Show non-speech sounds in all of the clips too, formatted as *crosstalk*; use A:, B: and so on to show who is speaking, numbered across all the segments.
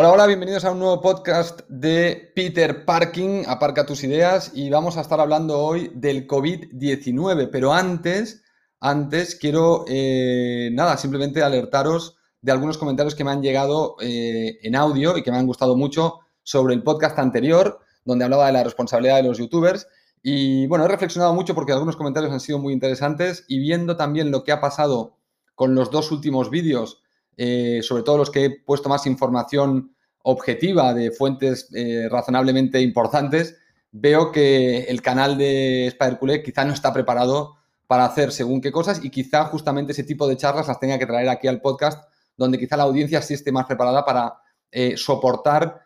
A: Hola, hola, bienvenidos a un nuevo podcast de Peter Parking, Aparca tus ideas, y vamos a estar hablando hoy del COVID-19, pero antes, antes quiero, eh, nada, simplemente alertaros de algunos comentarios que me han llegado eh, en audio y que me han gustado mucho sobre el podcast anterior, donde hablaba de la responsabilidad de los youtubers. Y bueno, he reflexionado mucho porque algunos comentarios han sido muy interesantes y viendo también lo que ha pasado con los dos últimos vídeos, eh, sobre todo los que he puesto más información objetiva de fuentes eh, razonablemente importantes, veo que el canal de Spider quizá no está preparado para hacer según qué cosas y quizá justamente ese tipo de charlas las tenga que traer aquí al podcast, donde quizá la audiencia sí esté más preparada para eh, soportar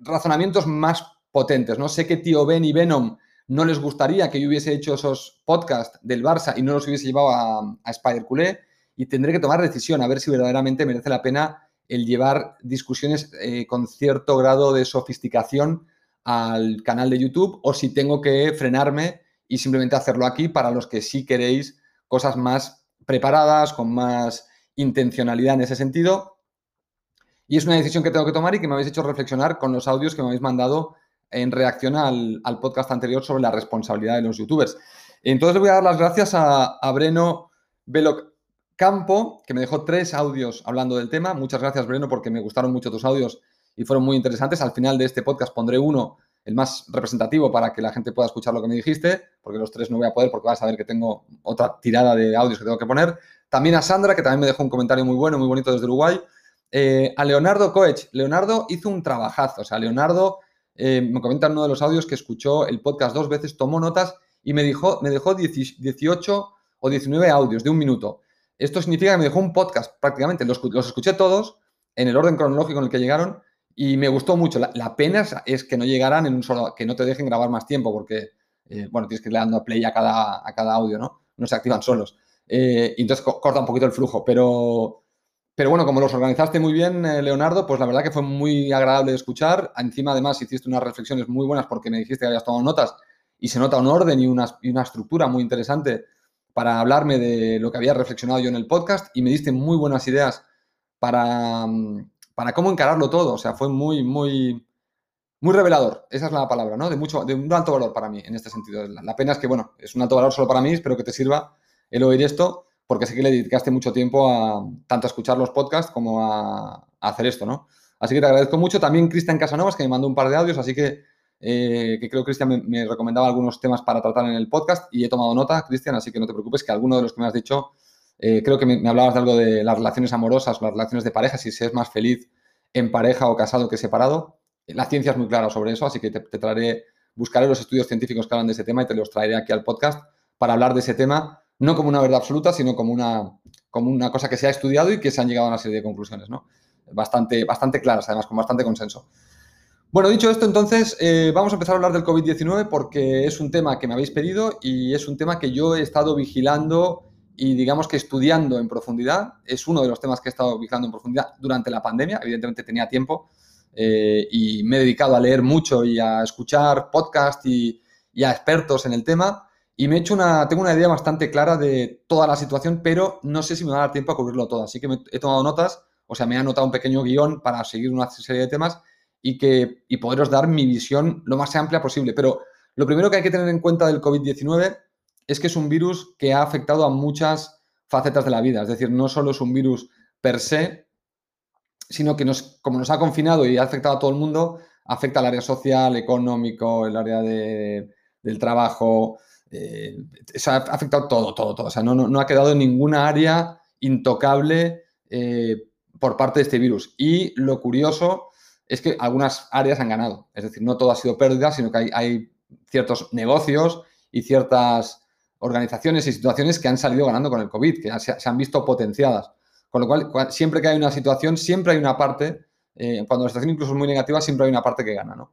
A: razonamientos más potentes. No sé que tío Ben y Venom no les gustaría que yo hubiese hecho esos podcasts del Barça y no los hubiese llevado a, a Spider y tendré que tomar decisión a ver si verdaderamente merece la pena el llevar discusiones eh, con cierto grado de sofisticación al canal de YouTube o si tengo que frenarme y simplemente hacerlo aquí para los que sí queréis cosas más preparadas, con más intencionalidad en ese sentido. Y es una decisión que tengo que tomar y que me habéis hecho reflexionar con los audios que me habéis mandado en reacción al, podcast anterior sobre la responsabilidad de los youtubers. Entonces le voy a dar las gracias a, a Breno Veloc Campo, que me dejó tres audios hablando del tema. Muchas gracias, Breno, porque me gustaron mucho tus audios y fueron muy interesantes. Al final de este podcast pondré uno, el más representativo, para que la gente pueda escuchar lo que me dijiste, porque los tres no voy a poder porque vas a ver que tengo otra tirada de audios que tengo que poner. También a Sandra, que también me dejó un comentario muy bueno, muy bonito desde Uruguay. Eh, a Leonardo Coech. Leonardo hizo un trabajazo. O sea, Leonardo eh, me comenta en uno de los audios que escuchó el podcast dos veces, tomó notas y me, dijo, me dejó 18 o 19 audios de un minuto. Esto significa que me dejó un podcast prácticamente, los, escuché todos en el orden cronológico en el que llegaron y me gustó mucho. La, pena es que no llegaran en un solo, que no te dejen grabar más tiempo porque, eh, bueno, tienes que ir dando play a cada, a cada audio, ¿no? No se activan solos. Eh, y entonces corta un poquito el flujo, pero, pero bueno, como los organizaste muy bien, eh, Leonardo, pues la verdad que fue muy agradable de escuchar. Encima, además, hiciste unas reflexiones muy buenas porque me dijiste que habías tomado notas y se nota un orden y una, y una estructura muy interesante para hablarme de lo que había reflexionado yo en el podcast y me diste muy buenas ideas para, mm, para cómo encararlo todo. O sea, fue muy, muy, muy revelador. Esa es la palabra, ¿no? De, mucho, de un alto valor para mí en este sentido. La pena es que, bueno, es un alto valor solo para mí, espero que te sirva el oír esto, porque sé que le dedicaste mucho tiempo a tanto a escuchar los podcasts como a, hacer esto, ¿no? Así que te agradezco mucho. También Cristian Casanovas, que me mandó un par de audios, así que eh, que creo que Cristian me, recomendaba algunos temas para tratar en el podcast y he tomado nota, Cristian, así que no te preocupes que alguno de los que me has dicho, eh, creo que me, hablabas de algo de las relaciones amorosas, las relaciones de pareja, si se es más feliz en pareja o casado que separado. La ciencia es muy clara sobre eso, así que te, traeré, buscaré los estudios científicos que hablan de ese tema y te los traeré aquí al podcast para hablar de ese tema, no como una verdad absoluta, sino como una, como una cosa que se ha estudiado y que se han llegado a una serie de conclusiones, ¿no? Bastante, bastante claras, además, con bastante consenso. Bueno, dicho esto, entonces eh, vamos a empezar a hablar del COVID-19 porque es un tema que me habéis pedido y es un tema que yo he estado vigilando y digamos que estudiando en profundidad. Es uno de los temas que he estado vigilando en profundidad durante la pandemia. Evidentemente tenía tiempo eh, y me he dedicado a leer mucho y a escuchar podcasts y, a expertos en el tema. Y me he hecho una, tengo una idea bastante clara de toda la situación, pero no sé si me va a dar tiempo a cubrirlo todo. Así que he tomado notas, o sea, me he anotado un pequeño guion para seguir una serie de temas y, que, y poderos dar mi visión lo más amplia posible. Pero lo primero que hay que tener en cuenta del COVID-19 es que es un virus que ha afectado a muchas facetas de la vida. Es decir, no solo es un virus per se, sino que nos, como nos ha confinado y ha afectado a todo el mundo, afecta al área social, económico, el área del trabajo. Eh, ha afectado todo, todo, todo. O sea, no, no, ha quedado ninguna área intocable eh, por parte de este virus. Y lo curioso es que algunas áreas han ganado. Es decir, no todo ha sido pérdida, sino que hay, ciertos negocios y ciertas organizaciones y situaciones que han salido ganando con el COVID, que se, han visto potenciadas. Con lo cual, siempre que hay una situación, siempre hay una parte, eh, cuando la situación incluso es muy negativa, siempre hay una parte que gana, ¿no?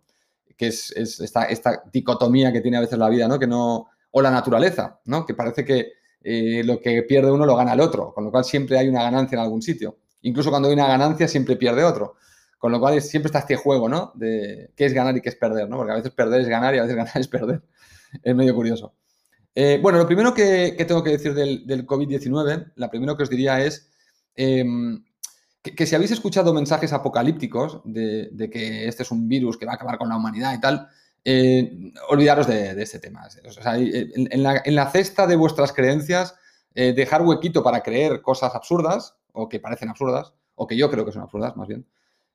A: Que es, esta, dicotomía que tiene a veces la vida, ¿no? Que no o la naturaleza, ¿no? Que parece que eh, lo que pierde uno lo gana el otro, con lo cual siempre hay una ganancia en algún sitio. Incluso cuando hay una ganancia, siempre pierde otro. Con lo cual siempre está este juego, ¿no? De qué es ganar y qué es perder, ¿no? Porque a veces perder es ganar y a veces *laughs* ganar es perder. Es medio curioso. Eh, bueno, lo primero que, tengo que decir del, COVID-19, la primero que os diría es, em, que, si habéis escuchado mensajes apocalípticos de, que este es un virus que va a acabar con la humanidad y tal, eh, olvidaros de, este tema. en, la, cesta de vuestras creencias, eh, dejar huequito para creer cosas absurdas, o que parecen absurdas, o que yo creo que son absurdas, más bien,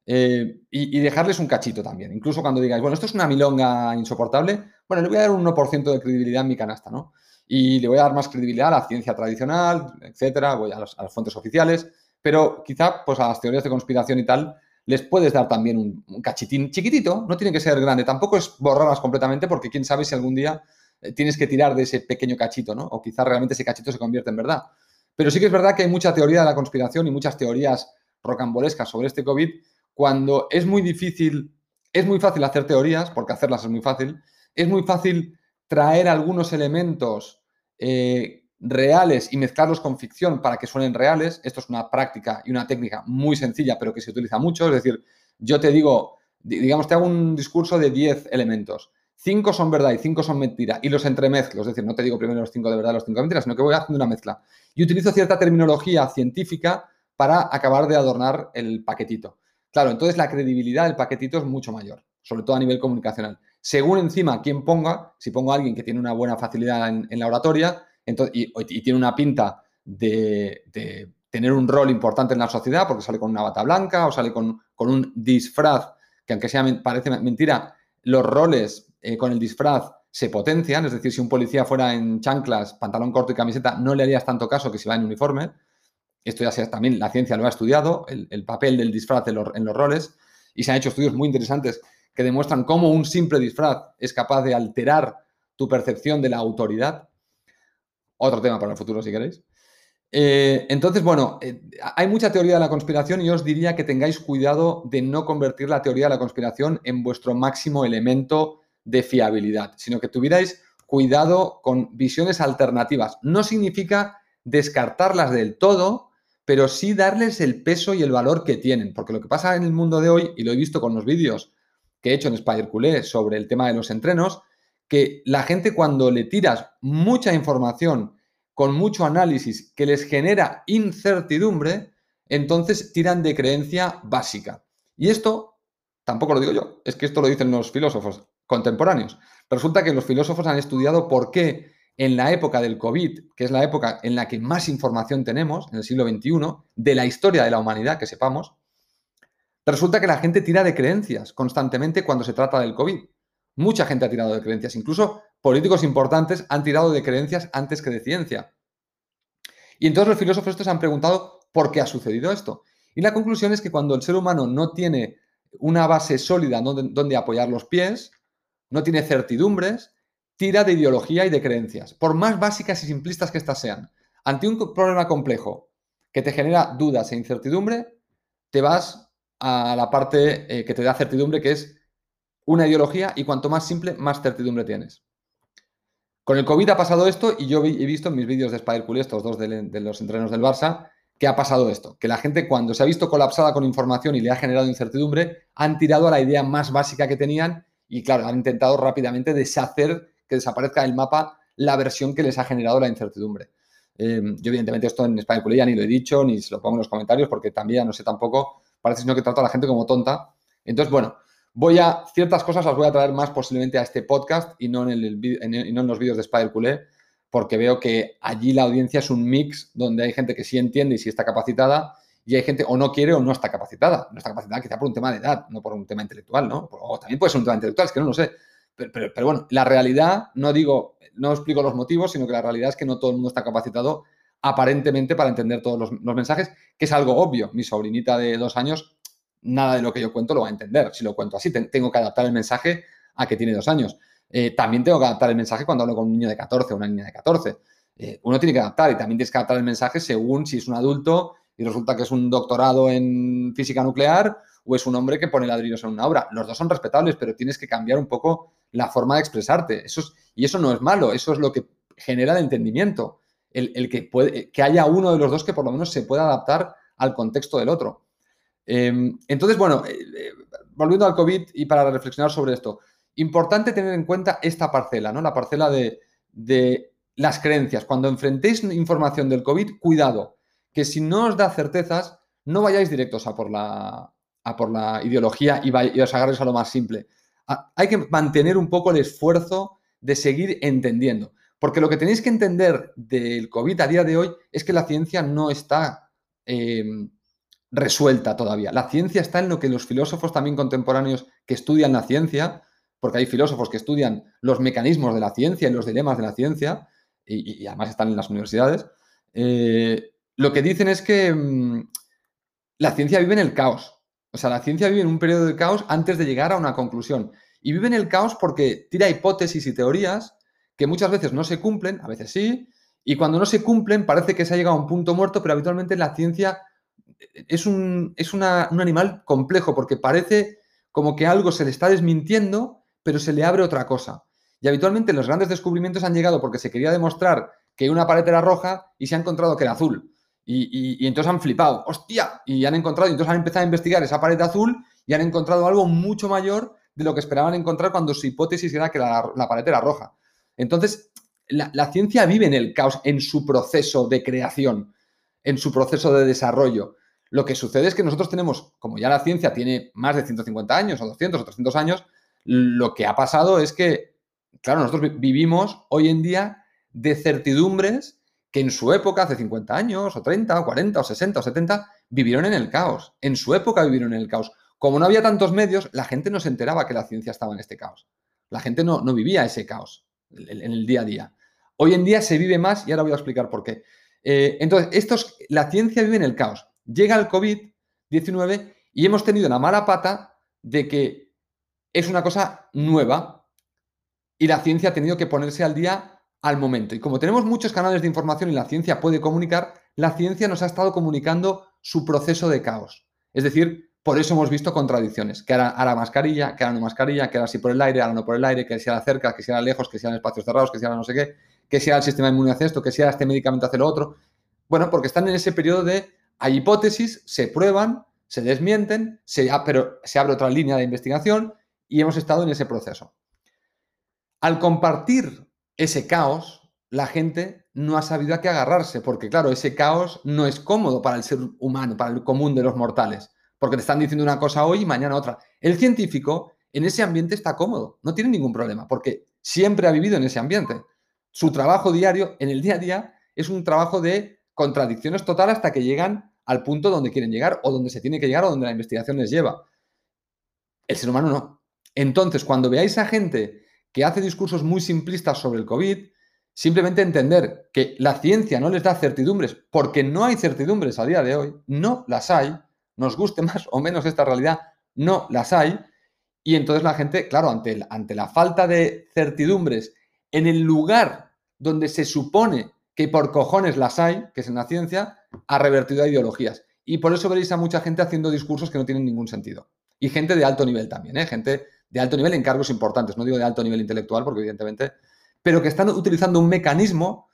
A: eh, y, dejarles un cachito también. Incluso cuando digáis, bueno, esto es una milonga insoportable, bueno, le voy a dar un 1% de credibilidad en mi canasta, ¿no? Y le voy a dar más credibilidad a la ciencia tradicional, etcétera, voy a, las fuentes oficiales pero quizá pues a las teorías de conspiración y tal les puedes dar también un, cachitín chiquitito, no tiene que ser grande, tampoco es borrarlas completamente porque quién sabe si algún día eh, tienes que tirar de ese pequeño cachito, ¿no? O quizá realmente ese cachito se convierte en verdad. Pero sí que es verdad que hay mucha teoría de la conspiración y muchas teorías rocambolescas sobre este COVID cuando es muy difícil, es muy fácil hacer teorías, porque hacerlas es muy fácil, es muy fácil traer algunos elementos eh, reales y mezclarlos con ficción para que suenen reales. Esto es una práctica y una técnica muy sencilla, pero que se utiliza mucho. Es decir, yo te digo, digamos, te hago un discurso de 10 elementos. Cinco son verdad y cinco son mentira y los entremezclo. Es decir, no te digo primero los cinco de verdad y los cinco de mentira, sino que voy haciendo una mezcla. Y utilizo cierta terminología científica para acabar de adornar el paquetito. Claro, entonces la credibilidad del paquetito es mucho mayor, sobre todo a nivel comunicacional. Según encima quién ponga, si pongo a alguien que tiene una buena facilidad en la oratoria, y, tiene una pinta de, tener un rol importante en la sociedad porque sale con una bata blanca o sale con, un disfraz, que aunque sea parece mentira, los roles eh, con el disfraz se potencian, es decir, si un policía fuera en chanclas, pantalón corto y camiseta, no le harías tanto caso que si va en uniforme. Esto ya sea, también la ciencia lo ha estudiado, el, papel del disfraz en los roles, y se han hecho estudios muy interesantes que demuestran cómo un simple disfraz es capaz de alterar tu percepción de la autoridad. Otro tema para el futuro, si queréis. Eh, entonces, bueno, eh, hay mucha teoría de la conspiración y os diría que tengáis cuidado de no convertir la teoría de la conspiración en vuestro máximo elemento de fiabilidad, sino que tuvierais cuidado con visiones alternativas. No significa descartarlas del todo, pero sí darles el peso y el valor que tienen, porque lo que pasa en el mundo de hoy, y lo he visto con los vídeos que he hecho en Spider Culé sobre el tema de los entrenos, que la gente cuando le tiras mucha información con mucho análisis que les genera incertidumbre, entonces tiran de creencia básica. Y esto tampoco lo digo yo, es que esto lo dicen los filósofos contemporáneos. Resulta que los filósofos han estudiado por qué en la época del COVID, que es la época en la que más información tenemos, en el siglo XXI, de la historia de la humanidad, que sepamos, resulta que la gente tira de creencias constantemente cuando se trata del COVID. Mucha gente ha tirado de creencias, incluso políticos importantes han tirado de creencias antes que de ciencia. Y entonces los filósofos estos han preguntado por qué ha sucedido esto. Y la conclusión es que cuando el ser humano no tiene una base sólida donde, apoyar los pies, no tiene certidumbres, tira de ideología y de creencias, por más básicas y simplistas que éstas sean. Ante un problema complejo que te genera dudas e incertidumbre, te vas a la parte eh, que te da certidumbre, que es una ideología y cuanto más simple, más certidumbre tienes. Con el COVID ha pasado esto y yo he visto en mis vídeos de Spider Cool, estos dos de, los entrenos del Barça, que ha pasado esto, que la gente cuando se ha visto colapsada con información y le ha generado incertidumbre, han tirado a la idea más básica que tenían y claro, han intentado rápidamente deshacer, que desaparezca del mapa la versión que les ha generado la incertidumbre. Eh, yo evidentemente esto en Cool ya ni lo he dicho, ni se lo pongo en los comentarios porque también no sé tampoco, parece sino que trato a la gente como tonta. Entonces, bueno, Voy a, ciertas cosas las voy a traer más posiblemente a este podcast y no en, el, no en los vídeos de Spider Culé, porque veo que allí la audiencia es un mix donde hay gente que sí entiende y sí está capacitada y hay gente o no quiere o no está capacitada. No está capacitada quizá por un tema de edad, no por un tema intelectual, ¿no? O también puede ser un tema intelectual, es que no lo sé. Pero, pero, bueno, la realidad, no digo, no explico los motivos, sino que la realidad es que no todo el mundo está capacitado aparentemente para entender todos los, mensajes, que es algo obvio. Mi sobrinita de dos años nada de lo que yo cuento lo va a entender. Si lo cuento así, tengo que adaptar el mensaje a que tiene dos años. Eh, también tengo que adaptar el mensaje cuando hablo con un niño de 14 o una niña de 14. Eh, uno tiene que adaptar y también tienes que adaptar el mensaje según si es un adulto y resulta que es un doctorado en física nuclear o es un hombre que pone ladrillos en una obra. Los dos son respetables, pero tienes que cambiar un poco la forma de expresarte. Eso y eso no es malo, eso es lo que genera el entendimiento. El, que, puede, que haya uno de los dos que por lo menos se pueda adaptar al contexto del otro. Em, entonces, bueno, eh, eh, volviendo al COVID y para reflexionar sobre esto, importante tener en cuenta esta parcela, ¿no? La parcela de, las creencias. Cuando enfrentéis información del COVID, cuidado, que si no os da certezas, no vayáis directos a por la, a por la ideología y, y os agarréis a lo más simple. Hay que mantener un poco el esfuerzo de seguir entendiendo. Porque lo que tenéis que entender del COVID a día de hoy es que la ciencia no está em, resuelta todavía. La ciencia está en lo que los filósofos también contemporáneos que estudian la ciencia, porque hay filósofos que estudian los mecanismos de la ciencia y los dilemas de la ciencia, y, además están en las universidades, eh, lo que dicen es que mm, la ciencia vive en el caos. O sea, la ciencia vive en un periodo de caos antes de llegar a una conclusión. Y vive en el caos porque tira hipótesis y teorías que muchas veces no se cumplen, a veces sí, y cuando no se cumplen parece que se ha llegado a un punto muerto, pero habitualmente la ciencia es un, es un animal complejo porque parece como que algo se le está desmintiendo, pero se le abre otra cosa. Y habitualmente los grandes descubrimientos han llegado porque se quería demostrar que una pared era roja y se ha encontrado que era azul. Y, entonces han flipado, hostia, y han encontrado, y entonces han empezado a investigar esa pared azul y han encontrado algo mucho mayor de lo que esperaban encontrar cuando su hipótesis era que la, pared era roja. Entonces, la, ciencia vive en el caos, en su proceso de creación, en su proceso de desarrollo. Lo que sucede es que nosotros tenemos, como ya la ciencia tiene más de 150 años, o 200 o 300 años, lo que ha pasado es que, claro, nosotros vivimos hoy en día de certidumbres que en su época, hace 50 años, o 30, o 40, o 60, o 70, vivieron en el caos. En su época vivieron en el caos. Como no había tantos medios, la gente no se enteraba que la ciencia estaba en este caos. La gente no, no vivía ese caos en el día a día. Hoy en día se vive más y ahora voy a explicar por qué. Eh, entonces, estos, la ciencia vive en el caos. Llega el COVID-19 y hemos tenido la mala pata de que es una cosa nueva y la ciencia ha tenido que ponerse al día al momento. Y como tenemos muchos canales de información y la ciencia puede comunicar, la ciencia nos ha estado comunicando su proceso de caos. Es decir, por eso hemos visto contradicciones, que ahora, mascarilla, que ahora no mascarilla, que ahora sí por el aire, ahora no por el aire, que sea cerca, que sea lejos, que sea en espacios cerrados, que sea no sé qué, que sea el sistema inmune hace esto, que sea este medicamento hace lo otro. Bueno, porque están en ese periodo de hay hipótesis, se prueban, se desmienten, se, pero se abre otra línea de investigación y hemos estado en ese proceso. Al compartir ese caos, la gente no ha sabido a qué agarrarse, porque claro, ese caos no es cómodo para el ser humano, para el común de los mortales, porque te están diciendo una cosa hoy y mañana otra. El científico en ese ambiente está cómodo, no tiene ningún problema, porque siempre ha vivido en ese ambiente. Su trabajo diario, en el día a día, es un trabajo de contradicciones total hasta que llegan al punto donde quieren llegar o donde se tiene que llegar o donde la investigación les lleva. El ser humano no. Entonces, cuando veáis a gente que hace discursos muy simplistas sobre el COVID, simplemente entender que la ciencia no les da certidumbres, porque no hay certidumbres a día de hoy, no las hay, nos guste *laughs* más o menos esta realidad, no las hay, y entonces la gente, claro, ante, ante la falta de certidumbres en el lugar donde se supone que por cojones las hay, que es en la ciencia, ha revertido a ideologías. Y por eso veréis a mucha gente haciendo discursos que no tienen ningún sentido. Y gente de alto nivel también, ¿eh? gente de alto nivel en cargos importantes, no digo de alto nivel intelectual, porque evidentemente, pero que están utilizando un mecanismo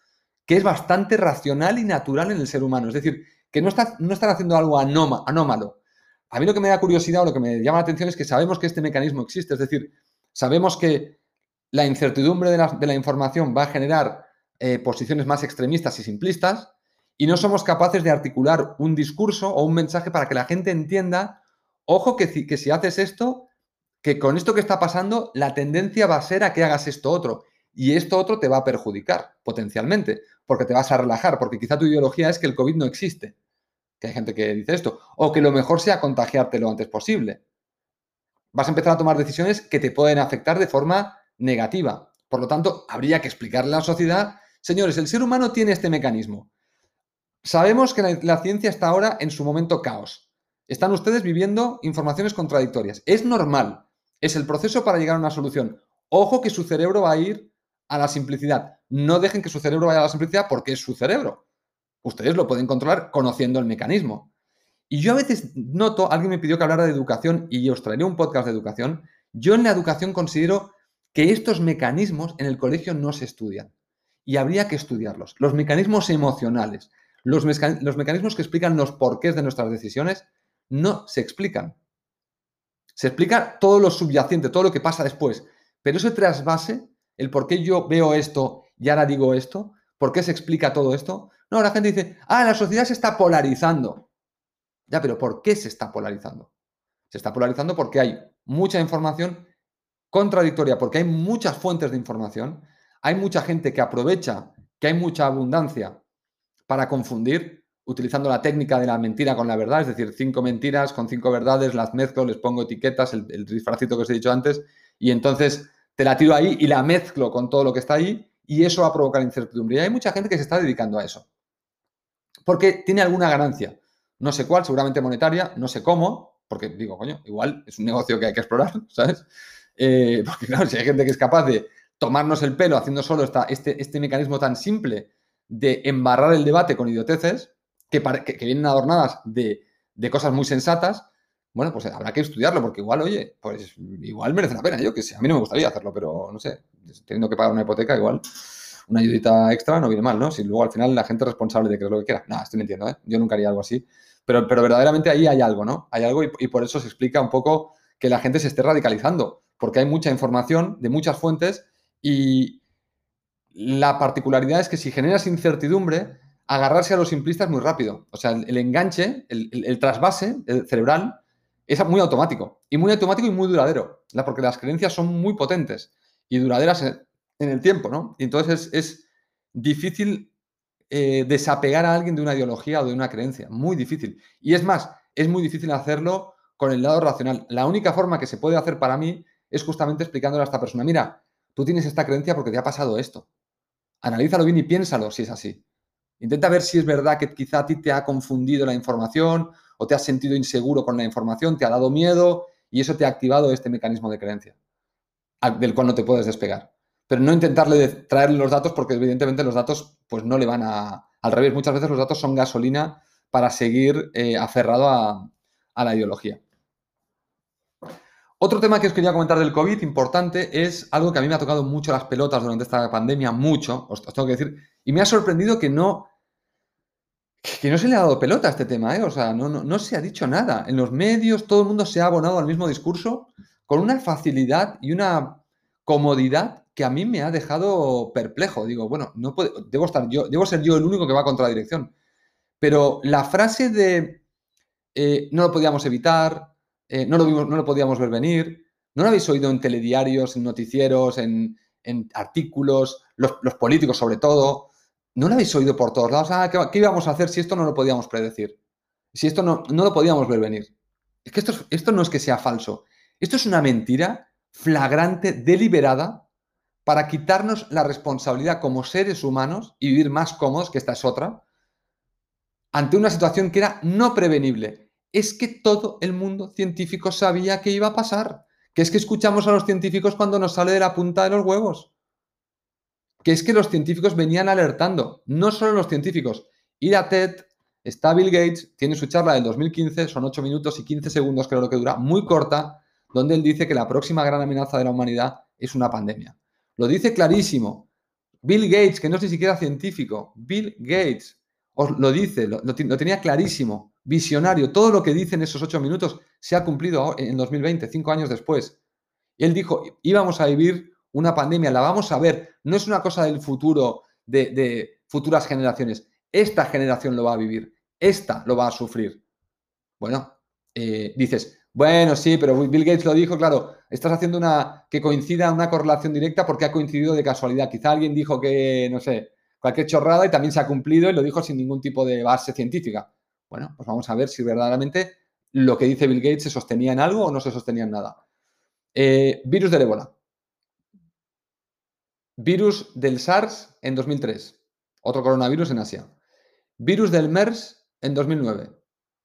A: que es bastante racional y natural en el ser humano. Es decir, que no, no están haciendo algo anómalo. A mí lo que me da curiosidad o lo que me llama la atención es que sabemos que este mecanismo existe, es decir, sabemos que la incertidumbre de la, información va a generar eh, posiciones más extremistas y simplistas y no somos capaces de articular un discurso o un mensaje para que la gente entienda, ojo, que, que si haces esto, que con esto que está pasando, la tendencia va a ser a que hagas esto otro. Y esto otro te va a perjudicar potencialmente, porque te vas a relajar, porque quizá tu ideología es que el COVID no existe. Que hay gente que dice esto. O que lo mejor sea contagiarte lo antes posible. Vas a empezar a tomar decisiones que te pueden afectar de forma negativa. Por lo tanto, habría que explicarle a la sociedad, señores, el ser humano tiene este mecanismo. Sabemos que la, ciencia está ahora en su momento caos. Están ustedes viviendo informaciones contradictorias. Es normal es el proceso para llegar a una solución. Ojo que su cerebro va a ir a la simplicidad. No dejen que su cerebro vaya a la simplicidad porque es su cerebro. Ustedes lo pueden controlar conociendo el mecanismo. Y yo a veces noto, alguien me pidió que hablara de educación y os traeré un podcast de educación. Yo en la educación considero que estos mecanismos en el colegio no se estudian y habría que estudiarlos. Los mecanismos emocionales, los, los mecanismos que explican los porqués de nuestras decisiones, no se explican. Se explica todo lo subyacente, todo lo que pasa después. Pero ese trasvase, el por qué yo veo esto y ahora digo esto, por qué se explica todo esto. No, la gente dice, ah, la sociedad se está polarizando. Ya, pero ¿por qué se está polarizando? Se está polarizando porque hay mucha información contradictoria, porque hay muchas fuentes de información, hay mucha gente que aprovecha que hay mucha abundancia para confundir, utilizando la técnica de la mentira con la verdad, es decir, cinco mentiras con cinco verdades, las mezclo, les pongo etiquetas, el, el disfracito que os he dicho antes, y entonces te la tiro ahí y la mezclo con todo lo que está ahí, y eso va a provocar incertidumbre. Y hay mucha gente que se está dedicando a eso, porque tiene alguna ganancia, no sé cuál, seguramente monetaria, no sé cómo, porque digo, coño, igual es un negocio que hay que explorar, *laughs* ¿sabes? Eh, porque claro, si hay gente que es capaz de tomarnos el pelo haciendo solo este, este mecanismo tan simple de embarrar el debate con idioteces, que, vienen adornadas de, de, cosas muy sensatas, bueno, pues habrá que estudiarlo, porque igual, oye, pues igual merece la pena. Yo que sé, a mí no me gustaría hacerlo, pero no sé, teniendo que pagar una hipoteca, igual una ayudita extra no viene mal, ¿no? Si luego al final la gente es responsable de que lo que quiera. No, estoy mintiendo, ¿eh? Yo nunca haría algo así. Pero, pero verdaderamente ahí hay algo, ¿no? Hay algo y, y por eso se explica un poco que la gente se esté radicalizando, porque hay mucha información de muchas fuentes y la particularidad es que si generas incertidumbre, agarrarse a los simplistas muy rápido. O sea, el, enganche, el, trasvase cerebral es muy automático. Y muy automático y muy duradero. Porque las creencias son muy potentes y duraderas en, el tiempo, ¿no? Y entonces es, difícil eh, desapegar a alguien de una ideología o de una creencia. Muy difícil. Y es más, es muy difícil hacerlo con el lado racional. La única forma que se puede hacer para mí es justamente explicándole a esta persona, mira, tú tienes esta creencia porque te ha pasado esto. Analízalo bien y piénsalo si es así. Intenta ver si es verdad que quizá a ti te ha confundido la información o te has sentido inseguro con la información, te ha dado miedo y eso te ha activado este mecanismo de creencia del cual no te puedes despegar. Pero no intentarle traerle los datos porque evidentemente los datos pues no le van a... Al revés, muchas veces los datos son gasolina para seguir eh, aferrado a la ideología. Otro tema que os quería comentar del COVID importante es algo que a mí me ha tocado mucho las pelotas durante esta pandemia, mucho, os, tengo que decir, y me ha sorprendido que no, que no se le ha dado pelota a este tema, ¿eh? o sea, no, no, se ha dicho nada. En los medios todo el mundo se ha abonado al mismo discurso con una facilidad y una comodidad que a mí me ha dejado perplejo. Digo, bueno, no debo estar yo, debo ser yo el único que va contra la dirección. Pero la frase de eh, no lo podíamos evitar, eh, no, lo vimos, no lo podíamos ver venir, no lo habéis oído en telediarios, en noticieros, en, artículos, los, políticos sobre todo, no lo habéis oído por todos lados. Ah, ¿qué, íbamos a hacer si esto no lo podíamos predecir? Si esto no, no lo podíamos ver venir. Es que esto, esto no es que sea falso. Esto es una mentira flagrante, deliberada, para quitarnos la responsabilidad como seres humanos y vivir más cómodos, que esta es otra, ante una situación que era no prevenible es que todo el mundo científico sabía que iba a pasar. Que es que escuchamos a los científicos cuando nos sale de la punta de los huevos. Que es que los científicos venían alertando. No solo los científicos. Ir a TED, está Bill Gates, tiene su charla del 2015, son 8 minutos y 15 segundos, creo que dura, muy corta, donde él dice que la próxima gran amenaza de la humanidad es una pandemia. Lo dice clarísimo. Bill Gates, que no es ni siquiera científico, Bill Gates os lo dice, lo tenía clarísimo visionario. Todo lo que dice en esos ocho minutos se ha cumplido en 2020, cinco años después. Él dijo, íbamos a vivir una pandemia, la vamos a ver. No es una cosa del futuro, de, futuras generaciones. Esta generación lo va a vivir. Esta lo va a sufrir. Bueno, eh, dices, bueno, sí, pero Bill Gates lo dijo, claro, estás haciendo una que coincida una correlación directa porque ha coincidido de casualidad. Quizá alguien dijo que, no sé, cualquier chorrada y también se ha cumplido y lo dijo sin ningún tipo de base científica. Bueno, pues vamos a ver si verdaderamente lo que dice Bill Gates se sostenía en algo o no se sostenía en nada. Eh, virus del ébola. Virus del SARS en 2003. Otro coronavirus en Asia. Virus del MERS en 2009.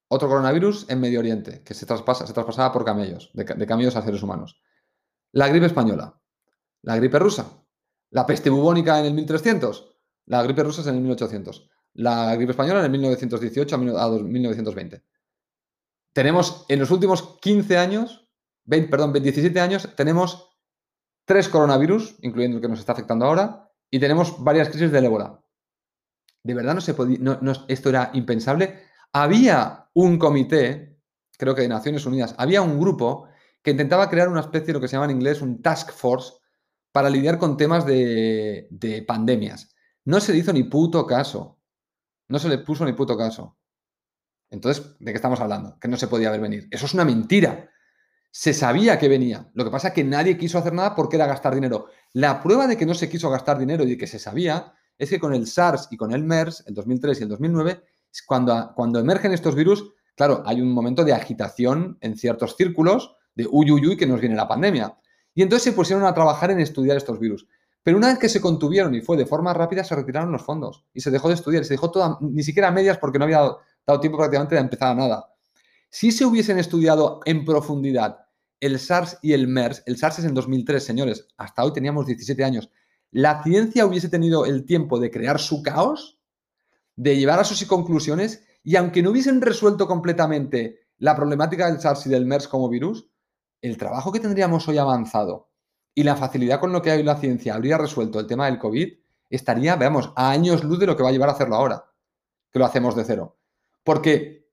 A: Otro coronavirus en Medio Oriente, que se, traspasa, se traspasaba por camellos, de, camellos a seres humanos. La gripe española. La gripe rusa. La peste bubónica en el 1300. La gripe rusa en el 1800 la gripe española en el 1918 a 1920. Tenemos en los últimos 15 años, perdón, 17 años, tenemos tres coronavirus, incluyendo el que nos está afectando ahora, y tenemos varias crisis del ébola. De verdad no se podía, esto era impensable. Había un comité, creo que de Naciones Unidas, había un grupo que intentaba crear una especie de lo que se llama en inglés un task force para lidiar con temas de, de pandemias. No se le hizo ni puto caso. No se le puso ni puto caso. Entonces, ¿de qué estamos hablando? Que no se podía ver venir. Eso es una mentira. Se sabía que venía. Lo que pasa es que nadie quiso hacer nada porque era gastar dinero. La prueba de que no se quiso gastar dinero y de que se sabía es que con el SARS y con el MERS, el 2003 y el 2009, cuando, cuando emergen estos virus, claro, hay un momento de agitación en ciertos círculos de uy, uy, uy, que nos viene la pandemia. Y entonces se pusieron a trabajar en estudiar estos virus. Pero una vez que se contuvieron y fue de forma rápida, se retiraron los fondos y se dejó de estudiar. Se dejó ni siquiera medias porque no había dado, tiempo prácticamente de empezar a nada. Si se hubiesen estudiado en profundidad el SARS y el MERS, el SARS es en 2003, señores, hasta hoy teníamos 17 años, la ciencia hubiese tenido el tiempo de crear su caos, de llevar a sus conclusiones, y aunque no hubiesen resuelto completamente la problemática del SARS y del MERS como virus, el trabajo que tendríamos hoy avanzado y la facilidad con lo que hay la ciencia habría resuelto el tema del COVID, estaría, veamos, a años luz de lo que va a llevar a hacerlo ahora, que lo hacemos de cero. Porque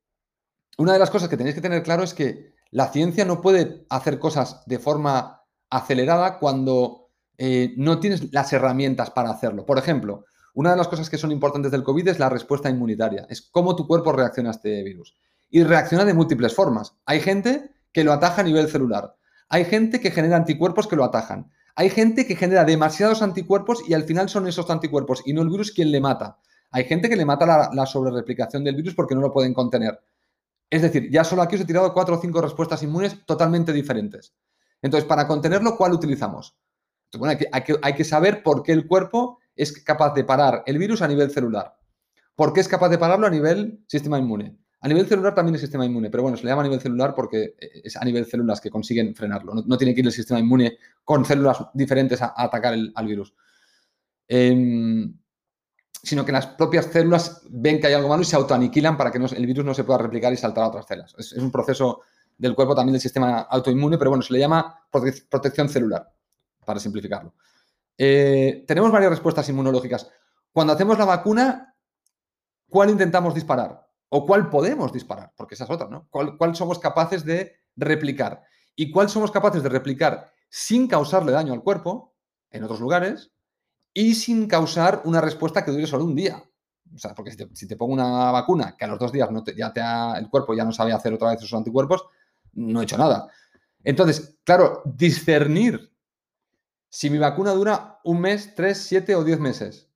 A: una de las cosas que tenéis que tener claro es que la ciencia no puede hacer cosas de forma acelerada cuando eh, no tienes las herramientas para hacerlo. Por ejemplo, una de las cosas que son importantes del COVID es la respuesta inmunitaria, es cómo tu cuerpo reacciona a este virus. Y reacciona de múltiples formas. Hay gente que lo ataja a nivel celular. Hay gente que genera anticuerpos que lo atajan. Hay gente que genera demasiados anticuerpos y al final son esos anticuerpos y no el virus quien le mata. Hay gente que le mata la, la sobrereplicación del virus porque no lo pueden contener. Es decir, ya solo aquí os he tirado cuatro o cinco respuestas inmunes totalmente diferentes. Entonces, para contenerlo, ¿cuál utilizamos? Bueno, hay, que, saber por qué el cuerpo es capaz de parar el virus a nivel celular. ¿Por qué es capaz de pararlo a nivel sistema inmune? A nivel celular también es sistema inmune, pero bueno, se le llama a nivel celular porque es a nivel células que consiguen frenarlo. No, tiene que ir el sistema inmune con células diferentes a, atacar al virus. Em, sino que las propias células ven que hay algo malo y se autoaniquilan para que el virus no se pueda replicar y saltar a otras células. Es, un proceso del cuerpo también del sistema autoinmune, pero bueno, se le llama protección celular, para simplificarlo. Eh, tenemos varias respuestas inmunológicas. Cuando hacemos la vacuna, ¿cuál intentamos disparar? ¿O cuál podemos disparar? Porque esa es otra, ¿no? ¿Cuál, somos capaces de replicar? ¿Y cuál somos capaces de replicar sin causarle daño al cuerpo en otros lugares y sin causar una respuesta que dure solo un día? O sea, porque si te, pongo una vacuna que a los dos días no ya te el cuerpo ya no sabe hacer otra vez esos anticuerpos, no he hecho nada. Entonces, claro, discernir si mi vacuna dura un mes, tres, siete o diez meses.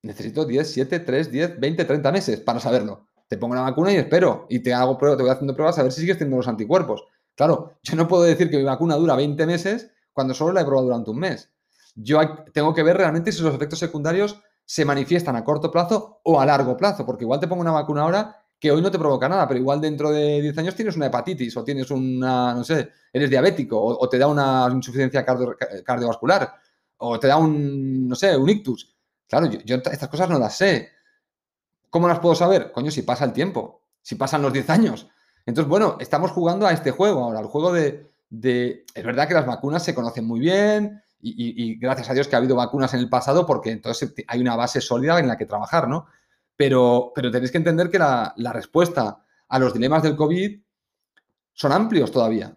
A: Necesito 10, 7, 3, 10, 20, 30 meses para saberlo te pongo la vacuna y espero. Y te hago pruebas, te voy haciendo pruebas a ver si sigues teniendo los anticuerpos. Claro, yo no puedo decir que mi vacuna dura 20 meses cuando solo la he probado durante un mes. Yo tengo que ver realmente si los efectos secundarios se manifiestan a corto plazo o a largo plazo, porque igual te pongo una vacuna ahora que hoy no te provoca nada, pero igual dentro de 10 años tienes una hepatitis o tienes una, no sé, eres diabético o, te da una insuficiencia cardiovascular o te da un, no sé, un ictus. Claro, yo estas cosas no las sé. ¿Cómo las puedo saber? Coño, si pasa el tiempo, si pasan los 10 años. Entonces, bueno, estamos jugando a este juego ahora, el juego de, Es verdad que las vacunas se conocen muy bien y, gracias a Dios que ha habido vacunas en el pasado porque entonces hay una base sólida en la que trabajar, ¿no? Pero, pero tenéis que entender que la, respuesta a los dilemas del COVID son amplios todavía.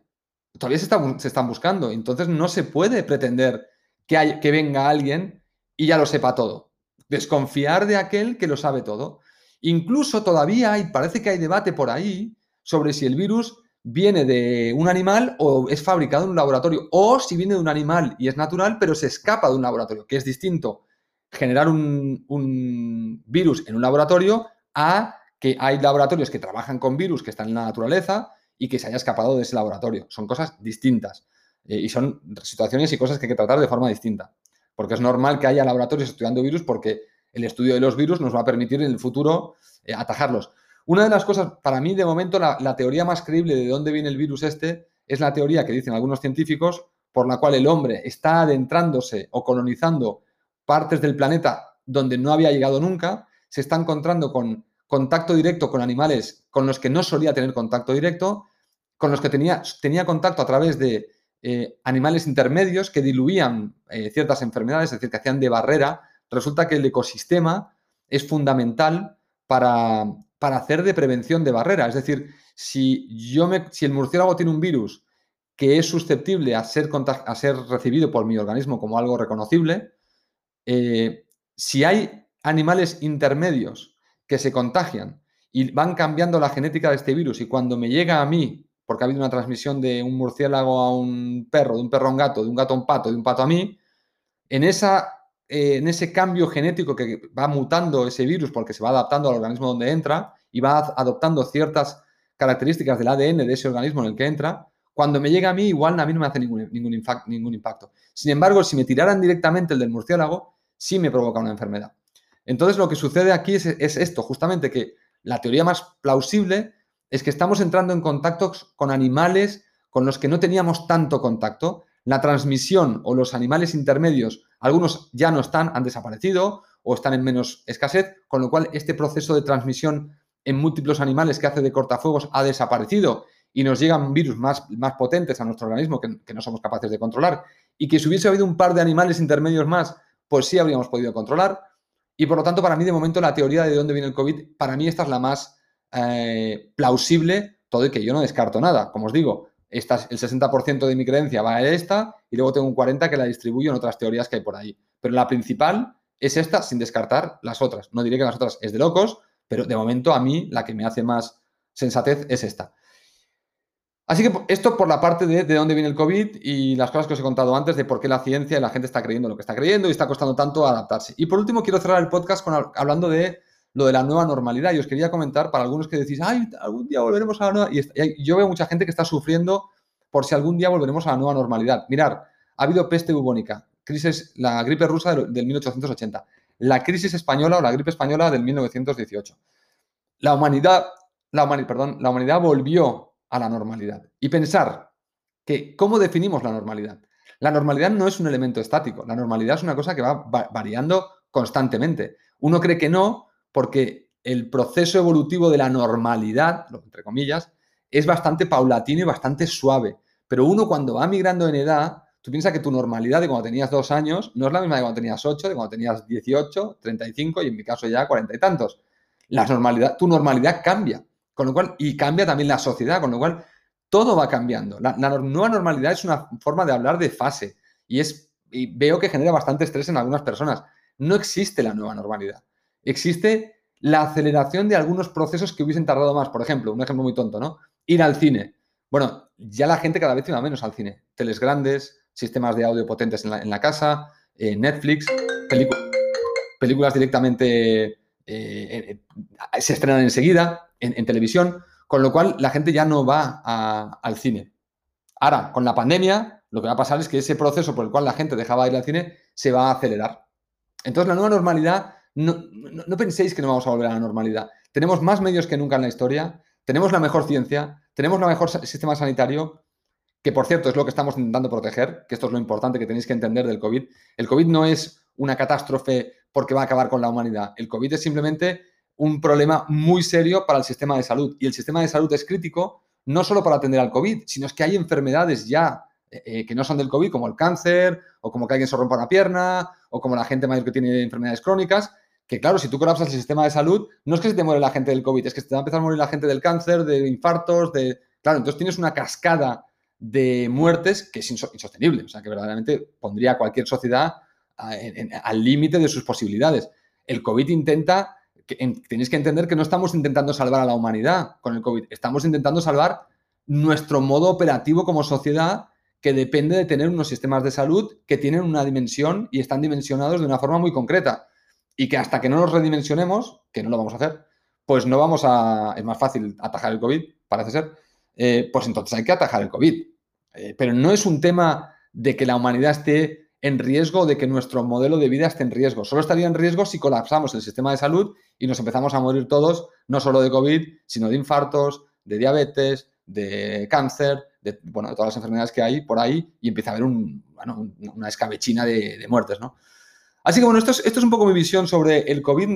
A: Todavía se, se están buscando. Entonces no se puede pretender que, hay, que venga alguien y ya lo sepa todo. Desconfiar de aquel que lo sabe todo. Incluso todavía hay, parece que hay debate por ahí sobre si el virus viene de un animal o es fabricado en un laboratorio, o si viene de un animal y es natural, pero se escapa de un laboratorio, que es distinto generar un, un virus en un laboratorio a que hay laboratorios que trabajan con virus que están en la naturaleza y que se haya escapado de ese laboratorio. Son cosas distintas eh, y son situaciones y cosas que hay que tratar de forma distinta porque es normal que haya laboratorios estudiando virus porque el estudio de los virus nos va a permitir en el futuro eh, atajarlos. Una de las cosas, para mí, de momento, la, teoría más creíble de dónde viene el virus este es la teoría que dicen algunos científicos por la cual el hombre está adentrándose o colonizando partes del planeta donde no había llegado nunca, se está encontrando con contacto directo con animales con los que no solía tener contacto directo, con los que tenía, tenía contacto a través de eh, animales intermedios que diluían eh, ciertas enfermedades, es decir, que hacían de barrera, resulta que el ecosistema es fundamental para, hacer de prevención de barrera. Es decir, si, yo si el murciélago tiene un virus que es susceptible a ser, a ser recibido por mi organismo como algo reconocible, eh, si hay animales intermedios que se contagian y van cambiando la genética de este virus. Y cuando me llega a mí, porque ha habido una transmisión de un murciélago a un perro, de un perro a un gato, de un gato a un pato, de un pato a mí, en, esa, eh, en ese cambio genético que va mutando ese virus porque se va adaptando al organismo donde entra y va adoptando ciertas características del ADN de ese organismo en el que entra, cuando me llega a mí, igual a mí no me hace ningún, ningún, ningún impacto. Sin embargo, si me tiraran directamente el del murciélago, sí me provoca una enfermedad. Entonces, lo que sucede aquí es, es esto, justamente que la teoría más plausible es que estamos entrando en contactos con animales con los que no teníamos tanto contacto. La transmisión o los animales intermedios, algunos ya no están, han desaparecido o están en menos escasez, con lo cual este proceso de transmisión en múltiples animales que hace de cortafuegos ha desaparecido y nos llegan virus más, más potentes a nuestro organismo que, no somos capaces de controlar y que si hubiese habido un par de animales intermedios más, pues sí habríamos podido controlar. Y por lo tanto, para mí, de momento, la teoría de dónde viene el COVID, para mí esta es la más eh, plausible, todo y que yo no descarto nada. Como os digo, el 60% de mi creencia va a esta y luego tengo un 40% que la distribuyo en otras teorías que hay por ahí. Pero la principal es esta sin descartar las otras. No diré que las otras es de locos, pero de momento a mí la que me hace más sensatez es esta. Así que esto por la parte de, de, dónde viene el COVID y las cosas que os he contado antes de por qué la ciencia y la gente está creyendo lo que está creyendo y está costando tanto adaptarse. Y por último quiero cerrar el podcast con, hablando de lo de la nueva normalidad. Y os quería comentar para algunos que decís, ay, algún día volveremos a la nueva. Y yo veo mucha gente que está sufriendo por si algún día volveremos a la nueva normalidad. Mirar, ha habido peste bubónica, crisis, la gripe rusa del, del 1880, la crisis española o la gripe española del 1918. La humanidad, la humanidad, perdón, la humanidad volvió a la normalidad. Y pensar que, ¿cómo definimos la normalidad? La normalidad no es un elemento estático, la normalidad es una cosa que va variando constantemente. Uno cree que no, porque el proceso evolutivo de la normalidad, entre comillas, es bastante paulatino y bastante suave. Pero uno cuando va migrando en edad, tú piensas que tu normalidad de cuando tenías dos años no es la misma de cuando tenías ocho, de cuando tenías 18, 35 y en mi caso ya cuarenta y tantos. La normalidad, tu normalidad cambia, con lo cual, y cambia también la sociedad, con lo cual todo va cambiando. La, la nueva normalidad es una forma de hablar de fase y, es, y veo que genera bastante estrés en algunas personas. No existe la nueva normalidad existe la aceleración de algunos procesos que hubiesen tardado más. Por ejemplo, un ejemplo muy tonto, ¿no? Ir al cine. Bueno, ya la gente cada vez iba menos al cine. Teles grandes, sistemas de audio potentes en la, casa, eh, Netflix, películas directamente eh, eh, se estrenan enseguida en, televisión, con lo cual la gente ya no va al cine. Ahora, con la pandemia, lo que va a pasar es que ese proceso por el cual la gente dejaba de ir al cine se va a acelerar. Entonces, la nueva normalidad no, penséis que no vamos a volver a la normalidad. Tenemos más medios que nunca en la historia, tenemos la mejor ciencia, tenemos el mejor sistema sanitario, que por cierto es lo que estamos intentando proteger, que esto es lo importante que tenéis que entender del COVID. El COVID no es una catástrofe porque va a acabar con la humanidad. El COVID es simplemente un problema muy serio para el sistema de salud. Y el sistema de salud es crítico no solo para atender al COVID, sino es que hay enfermedades ya eh, eh, que no son del COVID, como el cáncer, o como que alguien se rompa una pierna, o como la gente mayor que tiene enfermedades crónicas, que claro, si tú colapsas el sistema de salud, no es que se te muere la gente del COVID, es que se te va a empezar a morir la gente del cáncer, de infartos, de... Claro, entonces tienes una cascada de muertes que es insostenible, o sea, que verdaderamente pondría a cualquier sociedad al límite de sus posibilidades. El COVID intenta, tenéis que entender que no estamos intentando salvar a la humanidad con el COVID, estamos intentando salvar nuestro modo operativo como sociedad que depende de tener unos sistemas de salud que tienen una dimensión y están dimensionados de una forma muy concreta y que hasta que no nos redimensionemos, que no lo vamos a hacer, pues no vamos a... Es más fácil atajar el COVID, parece ser, eh, pues entonces hay que atajar el COVID. Eh, pero no es un tema de que la humanidad esté en riesgo, de que nuestro modelo de vida esté en riesgo. Solo estaría en riesgo si colapsamos el sistema de salud y nos empezamos a morir todos, no solo de COVID, sino de infartos, de diabetes, de cáncer, de, bueno, de todas las enfermedades que hay por ahí y empieza a haber una escabechina de, de muertes, ¿no? Así que bueno, esto es, esto es un poco mi visión sobre el COVID.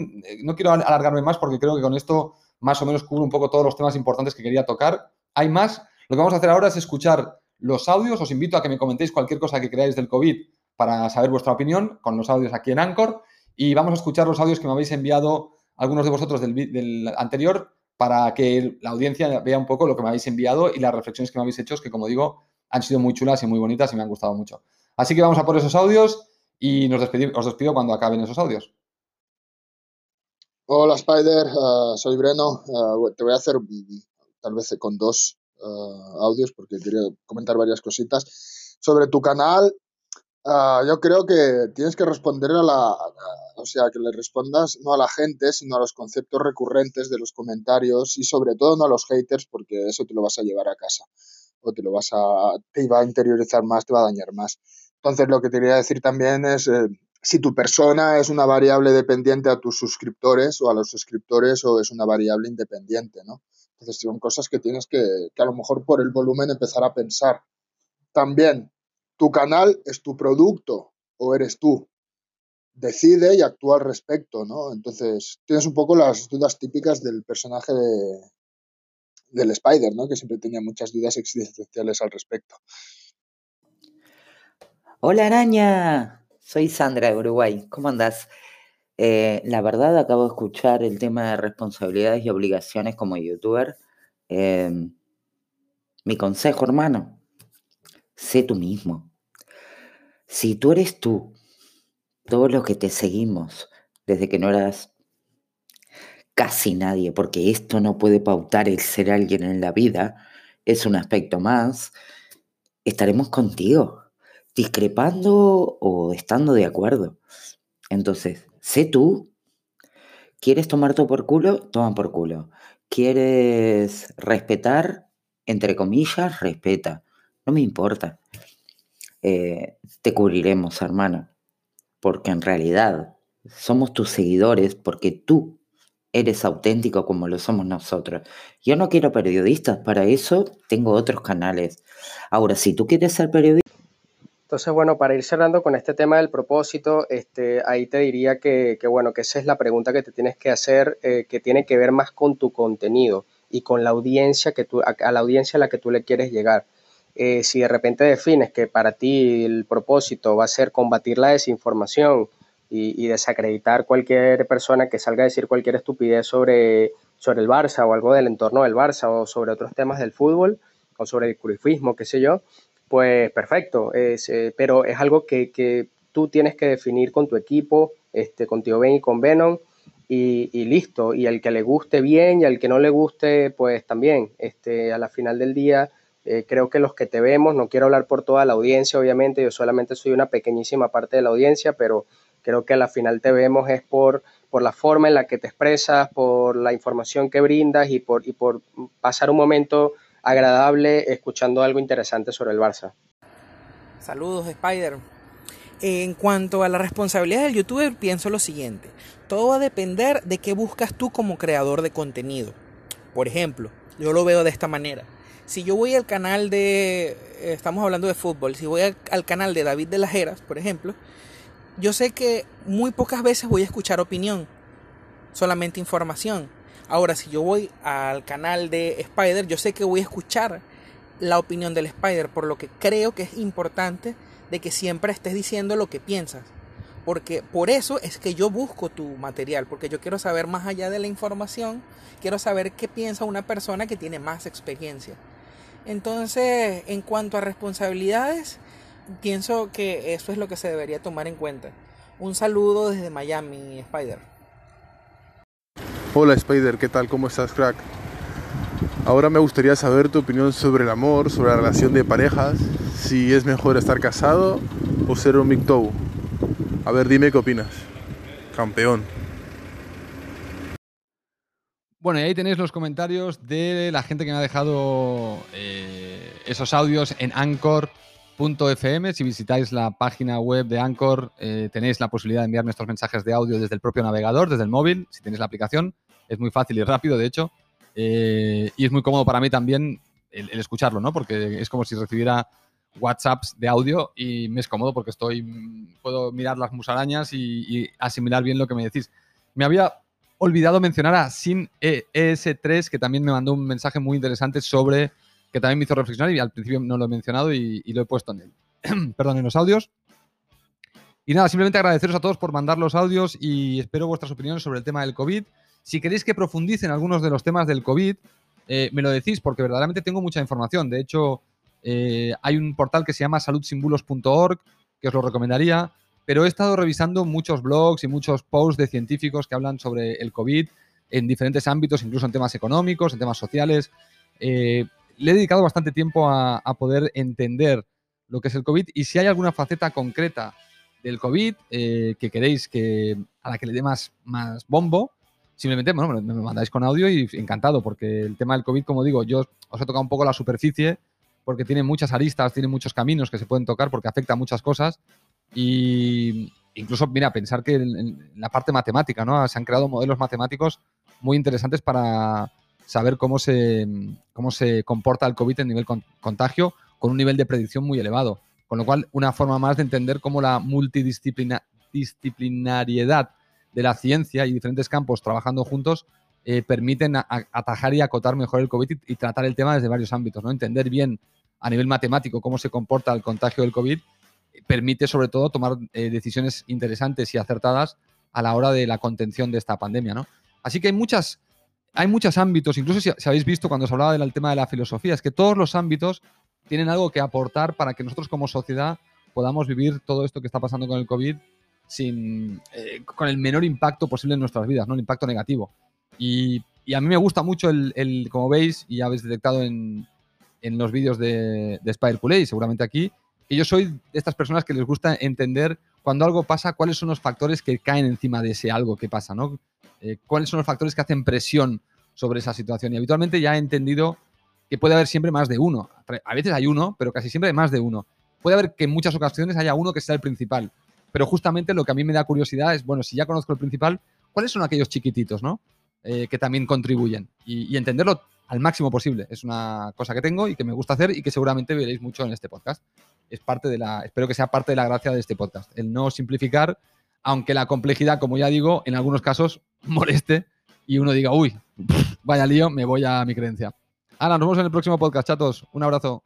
A: No quiero alargarme más porque creo que con esto más o menos cubro un poco todos los temas importantes que quería tocar. Hay más. Lo que vamos a hacer ahora es escuchar los audios. Os invito a que me comentéis cualquier cosa que creáis del COVID para saber vuestra opinión con los audios aquí en Anchor. Y vamos a escuchar los audios que me habéis enviado algunos de vosotros del, del anterior para que la audiencia vea un poco lo que me habéis enviado y las reflexiones que me habéis hecho, que como digo, han sido muy chulas y muy bonitas y me han gustado mucho. Así que vamos a por esos audios y nos os despido cuando acaben esos audios.
B: Hola Spider, uh, soy Breno. Uh, te voy a hacer tal vez con dos uh, audios porque quería comentar varias cositas. Sobre tu canal, yo creo que tienes que responder a la... o sea, que le respondas no a la gente, sino a los conceptos recurrentes de los comentarios y sobre todo no a los haters porque eso te lo vas a llevar a casa o te lo vas a... te va a interiorizar más, te va a dañar más. Entonces lo que te quería decir también es eh, si tu persona es una variable dependiente a tus suscriptores o a los suscriptores o es una variable independiente, ¿no? Entonces son cosas que tienes que, que a lo mejor por el volumen empezar a pensar. También, tu canal es tu producto o eres tú. Decide y actúa al respecto, ¿no? Entonces, tienes un poco las dudas típicas del personaje de, del Spider, ¿no? Que siempre tenía muchas dudas existenciales al respecto.
C: Hola araña, soy Sandra de Uruguay. ¿Cómo andás? Eh, la verdad, acabo de escuchar el tema de responsabilidades y obligaciones como youtuber. Eh, mi consejo, hermano, sé tú mismo. Si tú eres tú, todos los que te seguimos desde que no eras casi nadie, porque esto no puede pautar el ser alguien en la vida, es un aspecto más, estaremos contigo discrepando o estando de acuerdo. Entonces, sé tú. ¿Quieres tomar todo por culo? Toma por culo. ¿Quieres respetar? Entre comillas, respeta. No me importa. Eh, te cubriremos, hermano. Porque en realidad somos tus seguidores porque tú eres auténtico como lo somos nosotros. Yo no quiero periodistas, para eso tengo otros canales. Ahora, si tú quieres ser periodista,
D: entonces, bueno, para ir cerrando con este tema del propósito, este, ahí te diría que, bueno, que esa es la pregunta que te tienes que hacer, eh, que tiene que ver más con tu contenido y con la audiencia que tú, a, la audiencia a la que tú le quieres llegar. Eh, si de repente defines que para ti el propósito va a ser combatir la desinformación y, desacreditar cualquier persona que salga a decir cualquier estupidez sobre, sobre el Barça o algo del entorno del Barça o sobre otros temas del fútbol o sobre el curifismo, qué sé yo, pues perfecto, eh, pero es algo que, tú tienes que definir con tu equipo, este, con Tío Ben y con Venom, y, listo. Y al que le guste bien y al que no le guste, pues también. Este, a la final del día, eh, creo que los que te vemos, no quiero hablar por toda la audiencia, obviamente, yo solamente soy una pequeñísima parte de la audiencia, pero creo que a la final te vemos es por, por la forma en la que te expresas, por la información que brindas y por, y por pasar un momento agradable escuchando algo interesante sobre el Barça.
E: Saludos, Spider. En cuanto a la responsabilidad del youtuber, pienso lo siguiente. Todo va a depender de qué buscas tú como creador de contenido. Por ejemplo, yo lo veo de esta manera. Si yo voy al canal de, estamos hablando de fútbol, si voy al, canal de David de las Heras, por ejemplo, yo sé que muy pocas veces voy a escuchar opinión, solamente información. Ahora, si yo voy al canal de Spider, yo sé que voy a escuchar la opinión del Spider, por lo que creo que es importante de que siempre estés diciendo lo que piensas. Porque por eso es que yo busco tu material, porque yo quiero saber más allá de la información, quiero saber qué piensa una persona que tiene más experiencia. Entonces, en cuanto a responsabilidades, pienso que eso es lo que se debería tomar en cuenta. Un saludo desde Miami, Spider.
F: Hola Spider, ¿qué tal? ¿Cómo estás, crack? Ahora me gustaría saber tu opinión sobre el amor, sobre la relación de parejas, si es mejor estar casado o ser un MGTOW. A ver, dime qué opinas. Campeón.
A: Bueno, y ahí tenéis los comentarios de la gente que me ha dejado eh, esos audios en Anchor.fm. Si visitáis la página web de Anchor, eh, tenéis la posibilidad de enviar nuestros mensajes de audio desde el propio navegador, desde el móvil, si tenéis la aplicación es muy fácil y rápido, de hecho, eh, y es muy cómodo para mí también el, escucharlo, ¿no? Porque es como si recibiera WhatsApps de audio y me es cómodo porque estoy, puedo mirar las musarañas y, asimilar bien lo que me decís. Me había olvidado mencionar a Sin ES3, que también me mandó un mensaje muy interesante sobre, que también me hizo reflexionar y al principio no lo he mencionado y, lo he puesto en el, *clears throat* perdón, en los audios. Y nada, simplemente agradeceros a todos por mandar los audios y espero vuestras opiniones sobre el tema del COVID. Si queréis que profundice en algunos de los temas del COVID, eh, me lo decís porque verdaderamente tengo mucha información. De hecho, eh, hay un portal que se llama saludsimbulos.org, que os lo recomendaría. pero he estado revisando muchos blogs y muchos posts de científicos que hablan sobre el COVID en diferentes ámbitos, incluso en temas económicos, en temas sociales. Eh, le he dedicado bastante tiempo a, poder entender lo que es el COVID y si hay alguna faceta concreta del COVID que queréis que, a la que le dé más, más bombo, simplemente bueno, me, mandáis con audio y encantado, porque el tema del COVID, como digo, yo os he tocado un poco la superficie, porque tiene muchas aristas, tiene muchos caminos que se pueden tocar, porque afecta a muchas cosas. Y incluso, mira, pensar que en, la parte matemática, ¿no? Se han creado modelos matemáticos muy interesantes para saber cómo se, cómo se comporta el COVID en nivel contagio, con un nivel de predicción muy elevado. Con lo cual, una forma más de entender cómo la multidisciplinariedad de la ciencia y diferentes campos trabajando juntos eh, permiten atajar y acotar mejor el COVID y, tratar el tema desde varios ámbitos. ¿no? Entender bien a nivel matemático cómo se comporta el contagio del COVID permite sobre todo tomar eh, decisiones interesantes y acertadas a la hora de la contención de esta pandemia. ¿no? Así que hay muchas hay muchos ámbitos, incluso si, habéis visto cuando os hablaba del tema de la filosofía, es que todos los ámbitos tienen algo que aportar para que nosotros como sociedad podamos vivir todo esto que está pasando con el COVID sin, eh, con el menor impacto posible en nuestras vidas, ¿no? El impacto negativo. Y, a mí me gusta mucho el, como veis, y habéis detectado en, los vídeos de, de Spider y seguramente aquí, que yo soy de estas personas que les gusta entender cuando algo pasa, cuáles son los factores que caen encima de ese algo que pasa, ¿no? Eh, cuáles son los factores que hacen presión sobre esa situación. Y habitualmente ya he entendido que puede haber siempre más de uno. A veces hay uno, pero casi siempre hay más de uno. Puede haber que en muchas ocasiones haya uno que sea el principal. Pero justamente lo que a mí me da curiosidad es, bueno, si ya conozco el principal, ¿cuáles son aquellos chiquititos, ¿no? Eh, que también contribuyen. Y, entenderlo al máximo posible. Es una cosa que tengo y que me gusta hacer y que seguramente veréis mucho en este podcast. Es parte de la, espero que sea parte de la gracia de este podcast. El no simplificar, aunque la complejidad, como ya digo, en algunos casos *laughs* moleste y uno diga, uy, vaya lío, me voy a mi creencia. Ahora, nos vemos en el próximo podcast, chatos. Un abrazo.